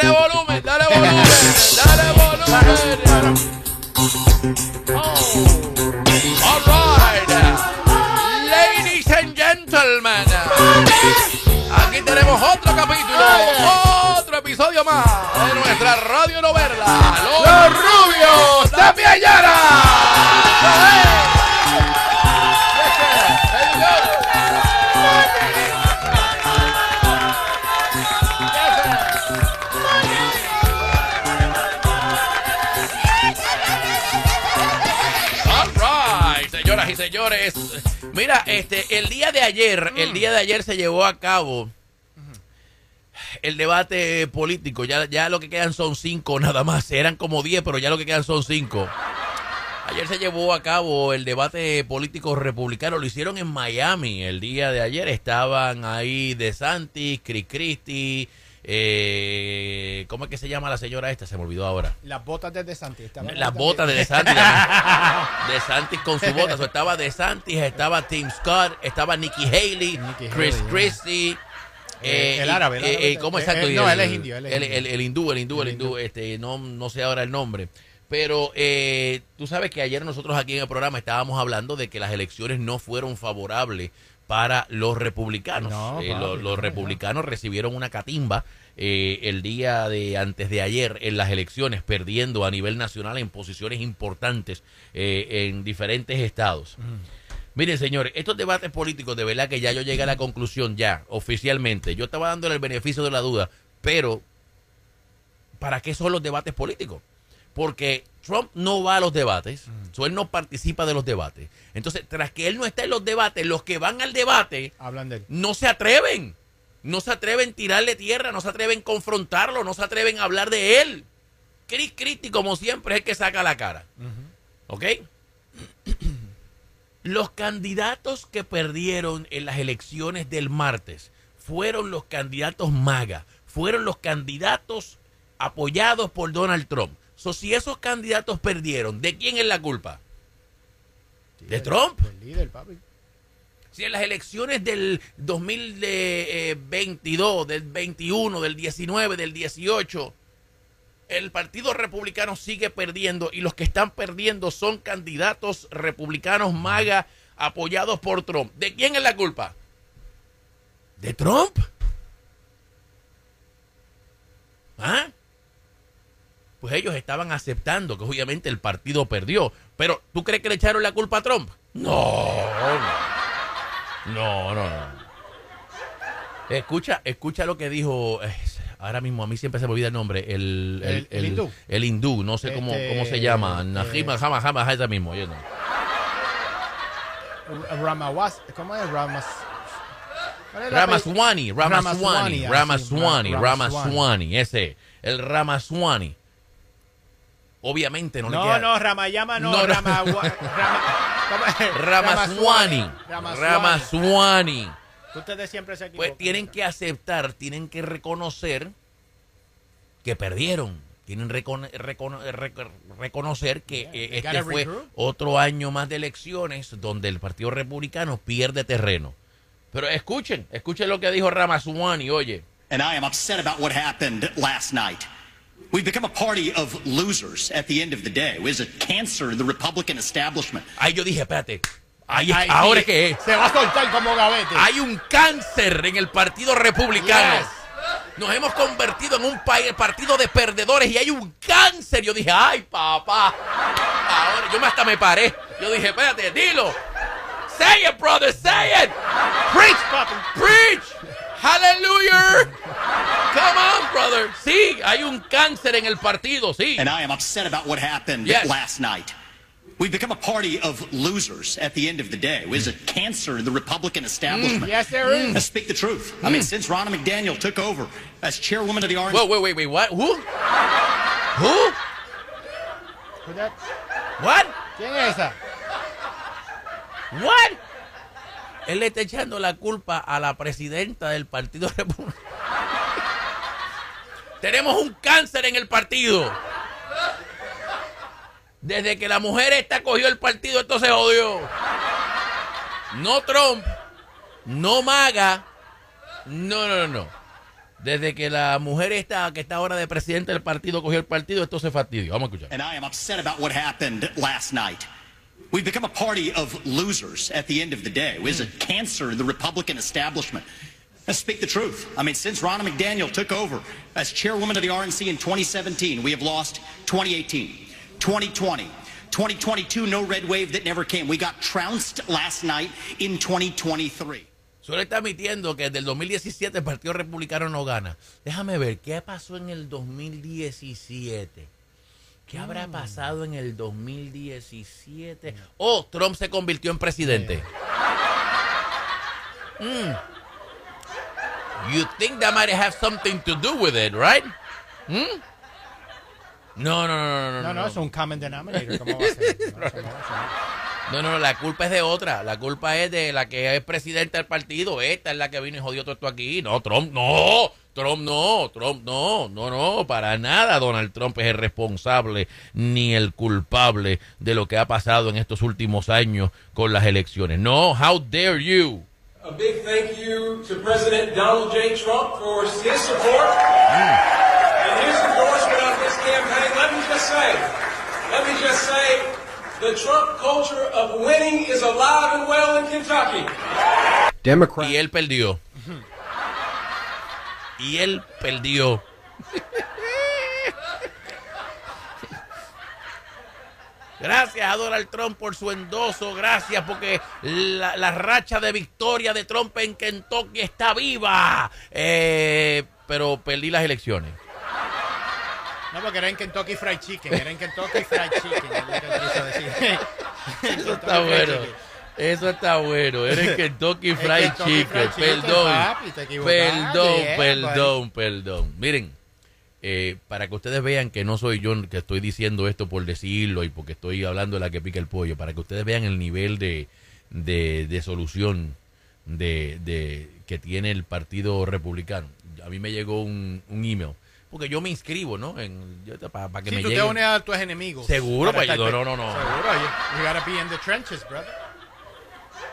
Dale volumen, dale volumen, dale volumen. Oh. All right. Ladies and gentlemen. Aquí tenemos otro capítulo, otro episodio más de nuestra radio novela. Los, rubios de Piayara. Señores. Mira, este, el día de ayer, el día de ayer se llevó a cabo el debate político. Ya, ya lo que quedan son cinco nada más. Eran como diez, pero ya lo que quedan son cinco. Ayer se llevó a cabo el debate político republicano. Lo hicieron en Miami el día de ayer. Estaban ahí DeSantis, Chris Christie. Eh, ¿Cómo es que se llama la señora esta? Se me olvidó ahora. Las botas de DeSantis. estaban Las botas de también. DeSantis. DeSantis con su bota. So, estaba DeSantis, estaba Tim Scott, estaba Nikki Haley, Nikki Chris Haley, Christie. Eh, eh, el árabe, el eh, árabe. eh, ¿Cómo exacto? Y no, él es indio, él es el, indio. el- el hindú, el hindú, el hindú. Este, no, no sé ahora el nombre. Pero eh, tú sabes que ayer nosotros aquí en el programa estábamos hablando de que las elecciones no fueron favorables para los republicanos. No, Eh, los, los no, republicanos recibieron una catimba eh, el día de antes de ayer en las elecciones, perdiendo a nivel nacional en posiciones importantes eh, en diferentes estados. Miren, señores, estos debates políticos, de verdad que ya yo llegué a la conclusión, ya, oficialmente. Yo estaba dándole el beneficio de la duda, pero ¿para qué son los debates políticos? Porque Trump no va a los debates, so él no participa de los debates. Entonces, tras que él no está en los debates, los que van al debate Hablan de él. no se atreven. No se atreven a tirarle tierra, no se atreven a confrontarlo, no se atreven a hablar de él. Chris Christie, como siempre, es el que saca la cara. ¿Ok? Los candidatos que perdieron en las elecciones del martes fueron los candidatos MAGA, fueron los candidatos apoyados por Donald Trump. So, si esos candidatos perdieron, ¿de quién es la culpa? ¿De Trump? Del líder, papi. Si en las elecciones del 2022, del 21, del 19, del 18, el Partido Republicano sigue perdiendo y los que están perdiendo son candidatos republicanos MAGA apoyados por Trump. ¿De quién es la culpa? ¿De Trump? ¿Ah? Pues ellos estaban aceptando que obviamente el partido perdió. Pero ¿tú crees que le echaron la culpa a Trump? No, no. No, no, no. Escucha, escucha lo que dijo. eh, ahora mismo a mí siempre se me olvida el nombre. El, El- el hindú. El hindú, no sé cómo, Este, cómo se llama. eh, Najima, Jama, Jama, ese mismo. yo no. Ramawas, ¿cómo es? Ramas. ¿cuál es la Ramaswani, Ramaswani, Ramaswani, Ramaswani, Ramaswani, ese, el Ramaswani. Obviamente no, le No, queda. no, Ramayama no, No, no. Rama, Rama, ¿cómo es? Ramaswani, Ramaswani. Ramaswani. Ustedes siempre se equivocan. Pues tienen que aceptar, tienen que reconocer que perdieron. Tienen que reconocer que Yeah, eh, este fue regroup. otro año más de elecciones donde el Partido Republicano pierde terreno. Pero escuchen, escuchen lo que dijo Ramaswani, oye. and I am upset about what happened last night. We've become a party of losers at the end of the day. It was a cancer in the Republican establishment. Ahí yo dije, espérate, ahí, Ay, ahora sí, que es. Se va a soltar como gavete. Hay un cáncer en el Partido Republicano. Yes. Nos hemos convertido en un partido de perdedores y hay un cáncer. Yo dije, ay, papá. Ahora, yo hasta me paré. Yo dije, espérate, dilo. Say it, brother, say it. Preach, papi. Preach. Hallelujah. Come on, brother. Sí, hay un cáncer en el partido, sí. And I am upset about what happened Yes. last night. We've become a party of losers at the end of the day. Is a cancer in the Republican establishment. Mm, yes, there mm. is. Let's speak the truth. I mean, mm. since Ronna McDaniel took over as chairwoman of the Orange Wait, wait, wait, wait. What? Who? Who? Cuidado. What? ¿Quién es esa? What? Él le está echando la culpa a la presidenta del Partido Republicano. Tenemos un cáncer en el partido. Desde que la mujer esta cogió el partido, esto se jodió. No Trump, no Maga, no, no, no, no. Desde que la mujer esta, que está ahora de presidente del partido, cogió el partido, esto se fastidió. Vamos a escuchar. And I am upset about what happened last night. We've become a party of losers at the end of the day. It was a cancer in the Republican establishment. Let's speak the truth. I mean, since Ronna McDaniel took over as chairwoman of the RNC in 2017, we have lost 2018, 2020, 2022, no red wave that never came. We got trounced last night in 2023. Solo está admitiendo que desde el 2017 el Partido Republicano no gana. Déjame ver, ¿qué pasó en el 2017? ¿Qué habrá pasado en el 2017? Oh, Trump se convirtió en presidente. Mm. You think that might have something to do with it, right? Hmm? No, no, no, no, no. No, no, es un common denominator. ¿Cómo va a ser? No, eso no, no. No, no, la culpa es de otra. La culpa es de la que es presidenta del partido. Esta es la que vino y jodió todo esto aquí. No, Trump, no. Trump no, Trump no, no, no, para nada Donald Trump es el responsable ni el culpable de lo que ha pasado en estos últimos años con las elecciones. No, how dare you. A big thank you to President Donald J. Trump for his support and his endorsement of this campaign. Let me just say, let me just say, the Trump culture of winning is alive and well in Kentucky. Democrat. Y él perdió. Y él perdió. Gracias a Donald Trump por su endoso. Gracias porque la, la racha de victoria de Trump en Kentucky está viva. Eh, pero perdí las elecciones. No, porque era en Kentucky Fried Chicken. Era en Kentucky Fried Chicken. Eso está bueno. Eso está bueno. Eres Kentucky Fried Kentucky Chicken. Fried Chicken, Perdón. papi, Perdón, yeah, perdón, perdón. Miren, eh, para que ustedes vean que no soy yo que estoy diciendo esto por decirlo y porque estoy hablando de la que pica el pollo, para que ustedes vean el nivel de, de, de solución de, de que tiene el Partido Republicano. A mí me llegó un, un email. Porque yo me inscribo, ¿no? En, yo- para, para que Si me tú te unes a tus enemigos. Seguro, para pues, no, no, no. Seguro. You, you gotta be in the trenches, brother.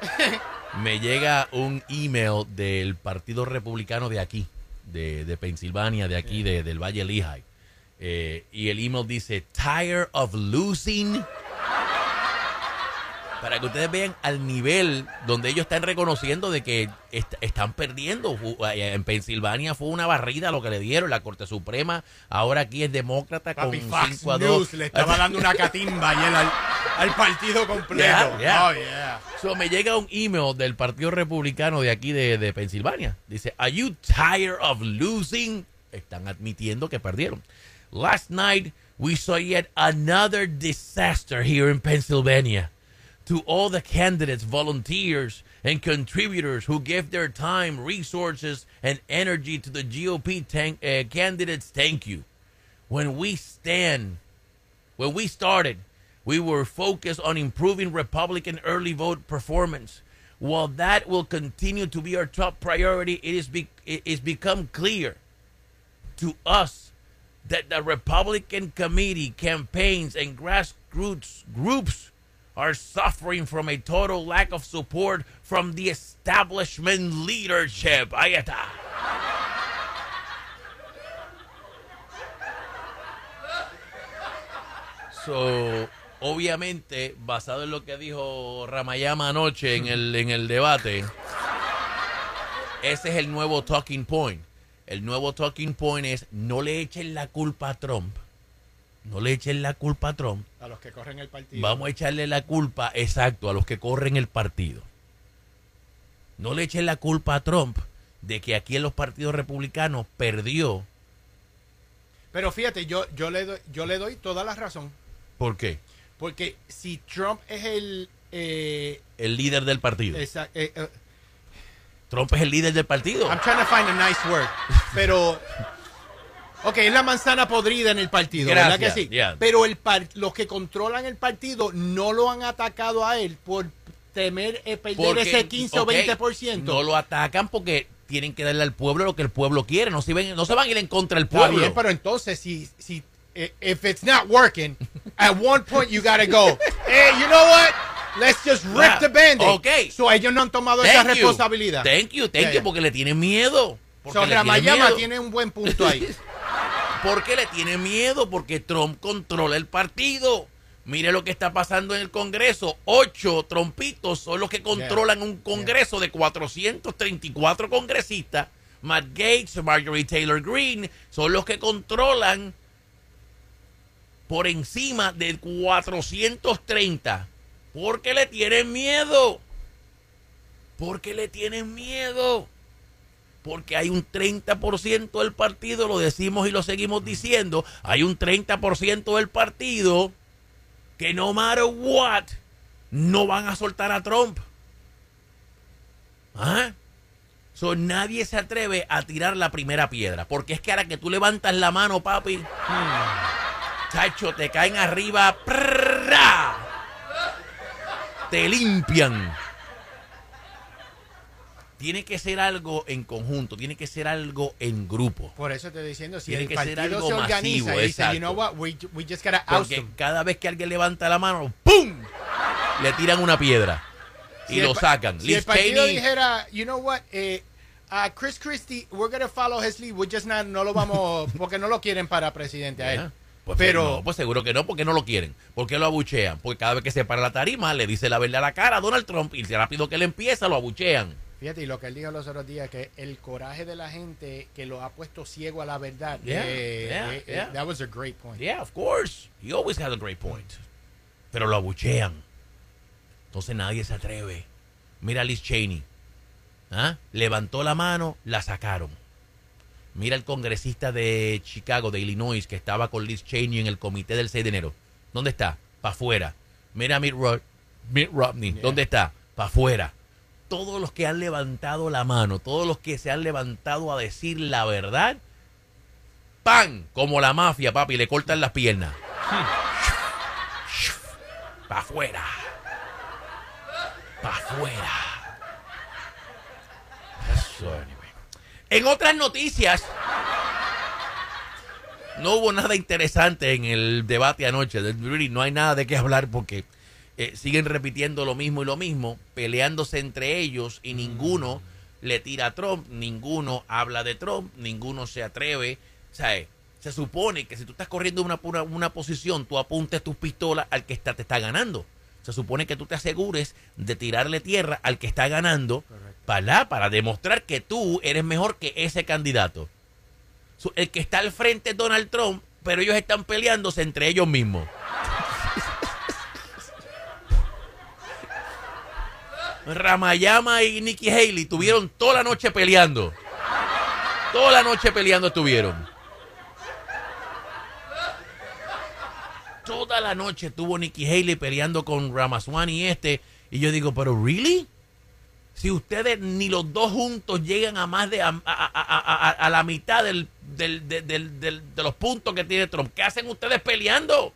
me llega un email del Partido Republicano de aquí, de, de Pensilvania, de aquí, de- del Valle Lehigh. Eh, y el email dice, tired of losing. Para que ustedes vean al nivel donde ellos están reconociendo de que est- están perdiendo. En Pensilvania fue una barrida lo que le dieron. La Corte Suprema ahora aquí es demócrata Papi, con Fox 5 a 2. News le estaba dando una catimba ayer al, al partido completo. Yeah, yeah. Oh, yeah. So, me llega un email del Partido Republicano de aquí de, de Pensilvania. Dice, ¿Are you tired of losing? Están admitiendo que perdieron. Last night, we saw yet another disaster here in Pennsylvania. To all the candidates, volunteers, and contributors who give their time, resources, and energy to the GOP tank, uh, candidates, thank you. When we stand when we started, we were focused on improving Republican early vote performance. While that will continue to be our top priority, it is be- it is become clear to us that the Republican committee, campaigns, and grassroots groups are suffering from a total lack of support from the establishment leadership. Ahí está. So, obviamente, basado en lo que dijo Ramayama anoche en el, en el debate, ese es el nuevo talking point. El nuevo talking point es no le echen la culpa a Trump. No le echen la culpa a Trump. A los que corren el partido. Vamos a echarle la culpa, exacto, a los que corren el partido. No le echen la culpa a Trump de que aquí en los partidos republicanos perdió. Pero fíjate, yo, yo, le doy, yo le doy toda la razón. ¿Por qué? Porque si Trump es el... eh, El líder del partido. esa- eh, eh, Trump es el líder del partido. I'm trying to find a nice word. Pero... Ok, es la manzana podrida en el partido, ¿verdad que Gracias, sí? yeah. Pero el par- los que controlan el partido no lo han atacado a él por temer eh, perder Porque, ese 15 ok, o 20%. No lo atacan porque tienen que darle al pueblo lo que el pueblo quiere. No se, ven, no se van a ir en contra del Está pueblo. bien, pero entonces si, si eh, if it's not working, at one point you gotta go. Hey, you know what? Let's just rip Ah, the band ok. So ellos no han tomado esa Thank you. responsabilidad. Thank you, thank Yeah, you, yeah. porque le tienen miedo. Porque So, Ramayama tiene un buen punto ahí. Porque le tiene miedo, porque Trump controla el partido. Mire lo que está pasando en el Congreso. Ocho trompitos son los que controlan un Congreso de 434 congresistas. Matt Gates, Marjorie Taylor Greene son los que controlan por encima de 430. Porque le tienen miedo. Porque le tienen miedo porque hay un 30% del partido, lo decimos y lo seguimos diciendo, hay un 30% del partido que no matter what, no van a soltar a Trump. ¿Ah? Nadie se atreve a tirar la primera piedra, porque es que ahora que tú levantas la mano, papi, chacho, te caen arriba, ¡prrra! te limpian tiene que ser algo en conjunto, tiene que ser algo en grupo. Por eso te estoy diciendo, si Tiene el que ser partido algo se organiza masivo, y dice, you know what, we, we just gotta Porque him. cada vez que alguien levanta la mano, ¡pum! Le tiran una piedra y Si lo sacan. Si Liz el partido Cheney, dijera, you know what, eh, uh, Chris Christie, we're gonna follow his lead, we just not, no lo vamos, porque no lo quieren para presidente a él. Pues, Pero- no, pues seguro que no, porque no lo quieren. Porque lo abuchean. Porque cada vez que se para la tarima, le dice la verdad a la cara a Donald Trump. Y rápido que él empieza, lo abuchean. Fíjate, y lo que él dijo los otros días, que el coraje de la gente que lo ha puesto ciego a la verdad. Yeah, eh, yeah, eh, yeah. That was a great point. Yeah, of course. He always has a great point. Pero lo abuchean. Entonces nadie se atreve. Mira a Liz Cheney. ¿Ah? Levantó la mano, la sacaron. Mira el congresista de Chicago, de Illinois, que estaba con Liz Cheney en el comité del 6 de enero. ¿Dónde está? Para afuera. Mira a Mitt, Ro- Mitt Romney. ¿Dónde está? Para afuera. Todos los que han levantado la mano, todos los que se han levantado a decir la verdad, ¡pam! Como la mafia, papi, le cortan las piernas. Para afuera. Para afuera. En otras noticias, no hubo nada interesante en el debate anoche. No hay nada de qué hablar porque eh, siguen repitiendo lo mismo y lo mismo, peleándose entre ellos y ninguno le tira a Trump, ninguno habla de Trump, ninguno se atreve. O sea, eh, se supone que si tú estás corriendo una, una, una posición, tú apuntes tus pistolas al que está, te está ganando. Se supone que tú te asegures de tirarle tierra al que está ganando para, para demostrar que tú eres mejor que ese candidato. El que está al frente es Donald Trump, pero ellos están peleándose entre ellos mismos. Ramayama y Nikki Haley tuvieron toda la noche peleando. Toda la noche peleando estuvieron. Toda la noche estuvo Nikki Haley peleando con Ramaswamy este. Y yo digo, pero ¿really? Si ustedes ni los dos juntos llegan a más de a, a- a- a- la mitad del, del- de, del- del- de los puntos que tiene Trump, ¿qué hacen ustedes peleando?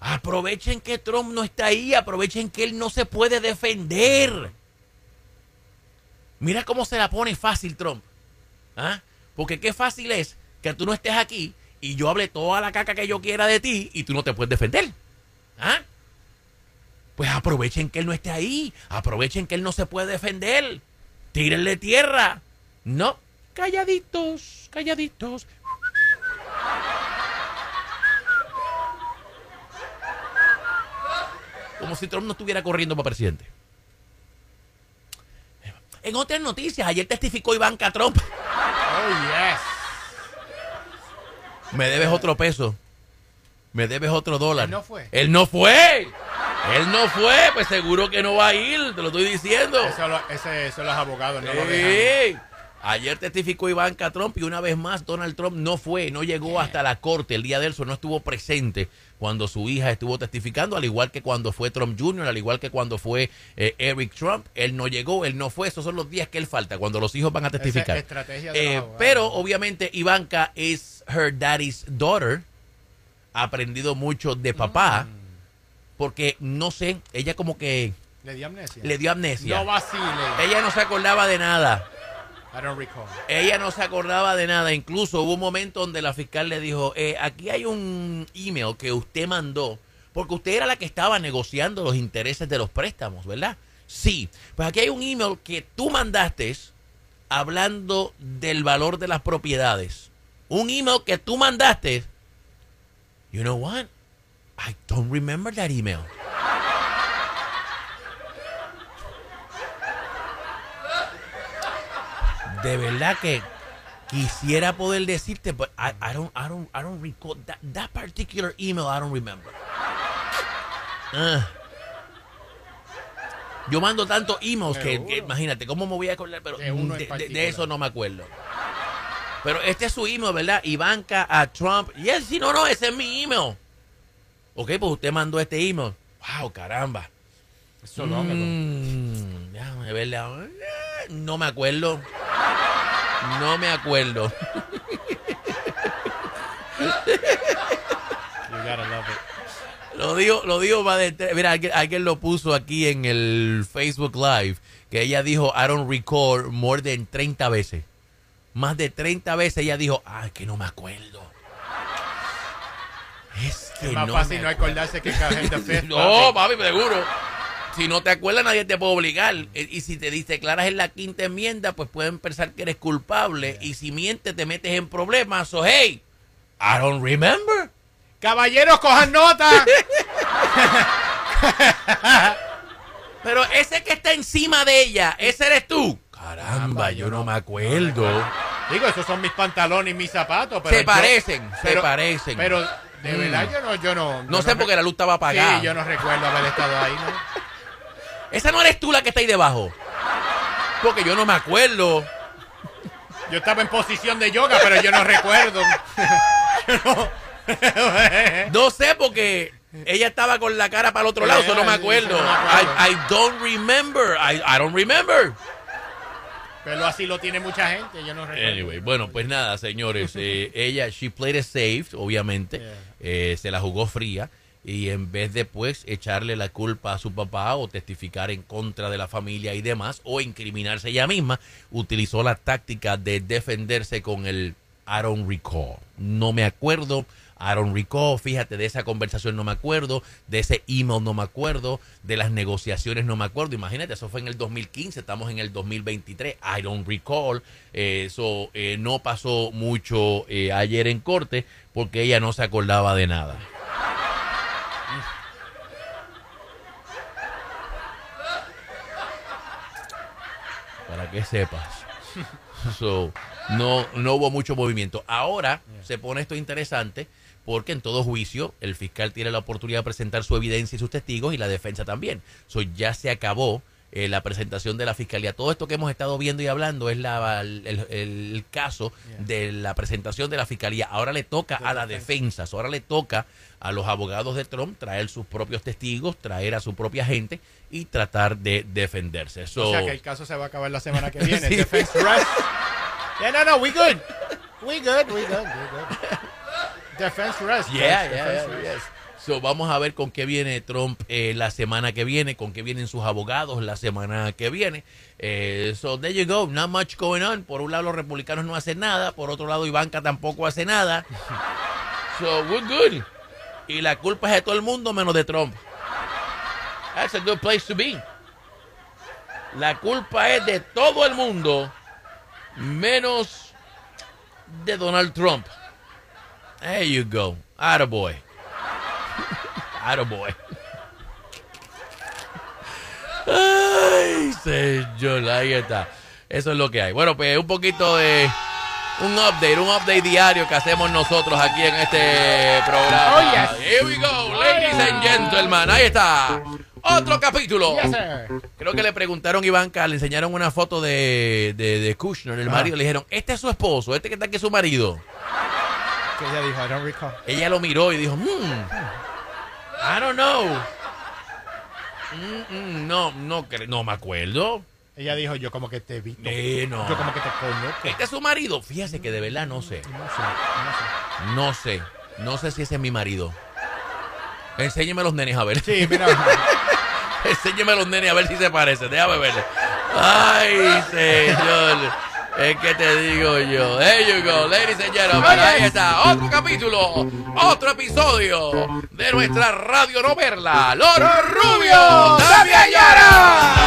Aprovechen que Trump no está ahí, aprovechen que él no se puede defender. Mira cómo se la pone fácil Trump. ¿Ah? Porque qué fácil es que tú no estés aquí y yo hable toda la caca que yo quiera de ti y tú no te puedes defender. ¿Ah? Pues aprovechen que él no esté ahí. Aprovechen que él no se puede defender. Tírenle tierra. No. Calladitos, calladitos. Como si Trump no estuviera corriendo para presidente. En otras noticias, ayer testificó Ivanka Trump. Oh, yes. Me debes otro peso. Me debes otro dólar. Él no fue. Él no fue. Él no fue. Pues seguro que no va a ir. Te lo estoy diciendo. Eso, lo- ese, eso los abogados no lo dejan. Sí. Ayer testificó Ivanka Trump y una vez más Donald Trump no fue, no llegó hasta la corte el día de él, so no estuvo presente cuando su hija estuvo testificando, al igual que cuando fue Trump Jr., al igual que cuando fue eh, Eric Trump, él no llegó, él no fue, esos son los días que él falta, cuando los hijos van a testificar. Estrategia de Eh, pero obviamente Ivanka es her daddy's daughter, ha aprendido mucho de papá, Mm. porque no sé, ella como que Le dio amnesia. le dio amnesia. No vacile. Ella no se acordaba de nada. I don't recall. Ella no se acordaba de nada. Incluso hubo un momento donde la fiscal le dijo, eh, aquí hay un email que usted mandó, porque usted era la que estaba negociando los intereses de los préstamos, ¿verdad? Sí. Pues aquí hay un email que tú mandaste hablando del valor de las propiedades. Un email que tú mandaste. You know what? I don't remember that email. De verdad que quisiera poder decirte, but I, I don't, I don't, I don't recall that, that particular email. I don't remember. Ah. Yo mando tantos emails que, que imagínate cómo me voy a acordar, pero De uno en de, de- de particular. eso no me acuerdo. Pero este es su email, ¿verdad? Ivanka a Trump. Y él, sí, no, no, ese es mi email. Ok, pues usted mandó este email. Wow, caramba. So long ago. Mm, déjame verle. ahora. No me acuerdo. No me acuerdo. You gotta love it. Lo digo, lo digo va de Mira, alguien, alguien lo puso aquí en el Facebook Live. Que ella dijo, I don't recall more than 30 veces. Más de 30 veces ella dijo, ay, que no me acuerdo. Es que Es más no fácil no acordarse que fifth. No, papi, seguro. Si no te acuerdas, nadie te puede obligar. E- Y si te dis- declaras en la quinta enmienda, pues pueden pensar que eres culpable. Y si mientes, te metes en problemas. So, hey, I don't remember. Caballeros, cojan nota. Pero ese que está encima de ella, ese eres tú. Caramba, yo no me acuerdo. Digo, esos son mis pantalones y mis zapatos. Pero Se yo- parecen, se pero- parecen. Pero de Mm. verdad yo no, yo no. No sé porque la luz estaba apagada. Sí, yo no recuerdo haber estado ahí, ¿no? Esa no eres tú la que está ahí debajo. Porque yo no me acuerdo. Yo estaba en posición de yoga, pero yo no recuerdo. No sé porque ella estaba con la cara para el otro lado, eso no me acuerdo. eso no me acuerdo. I, I don't remember. I, I don't remember. pero así lo tiene mucha gente, yo no recuerdo. Anyway, bueno, pues nada, señores. eh, ella, she played it safe, obviamente. Yeah. eh, se la jugó fría. Y en vez de, pues, echarle la culpa a su papá o testificar en contra de la familia y demás, o incriminarse ella misma, utilizó la táctica de defenderse con el I don't recall. No me acuerdo. I don't recall, fíjate, de esa conversación no me acuerdo, de ese email no me acuerdo, de las negociaciones no me acuerdo. Imagínate, eso fue en el 2015, estamos en el 2023. I don't recall. Eh, Eso eh, no pasó mucho eh, ayer en corte porque ella no se acordaba de nada. Para que sepas. So, no, no hubo mucho movimiento. Ahora se pone esto interesante porque en todo juicio el fiscal tiene la oportunidad de presentar su evidencia y sus testigos y la defensa también. So, ya se acabó eh, la presentación de la fiscalía. Todo esto que hemos estado viendo y hablando es la, el, el- el caso de la presentación de la fiscalía. Ahora le toca a la defensa, So, ahora le toca a los abogados de Trump traer sus propios testigos, traer a su propia gente y tratar de defenderse. So, O sea que el caso se va a acabar la semana que viene. Sí. Defense rest. Yeah, no, no, we good. We good, we good, we good. Defense rest. Yeah, defense yeah, yes. So, vamos a ver con qué viene Trump eh, la semana que viene, con qué vienen sus abogados la semana que viene. Eh, so, there you go, not much going on. Por un lado, los republicanos no hacen nada, por otro lado, Ivanka tampoco hace nada. So, we're good. Y la culpa es de todo el mundo menos de Trump. That's a good place to be. La culpa es de todo el mundo menos de Donald Trump. There you go. Attaboy. Attaboy. Ay, señor, ahí está. Eso es lo que hay. Bueno, pues un poquito de un update, un update diario que hacemos nosotros aquí en este programa. Oh, yes. Here we go, ladies and gentlemen. Ahí está. Otro capítulo. Yes, sir. Creo que le preguntaron a Ivanka, le enseñaron una foto de, de, de Kushner, el Ah. marido. Le dijeron, este es su esposo, este que está aquí es su marido. Que ella dijo, I don't recall. Ella lo miró y dijo, hmm, I don't know. Mm, mm, no, no, no me acuerdo. Ella dijo, yo como que te. Eh, no. Yo como que te conozco. ¿Este es su marido? Fíjese que de verdad no sé. No sé, no No sé. No sé si ese es mi marido. Enséñeme los nenes a ver. sé. Sí, mira. Enséñeme los nenes a ver si se parecen. Déjame verle. Ay, señor. Es que te digo yo. There you go, ladies and gentlemen. Ahí está. Otro capítulo. Otro episodio de nuestra radio no verla. Los Rubios. ¡También lloran!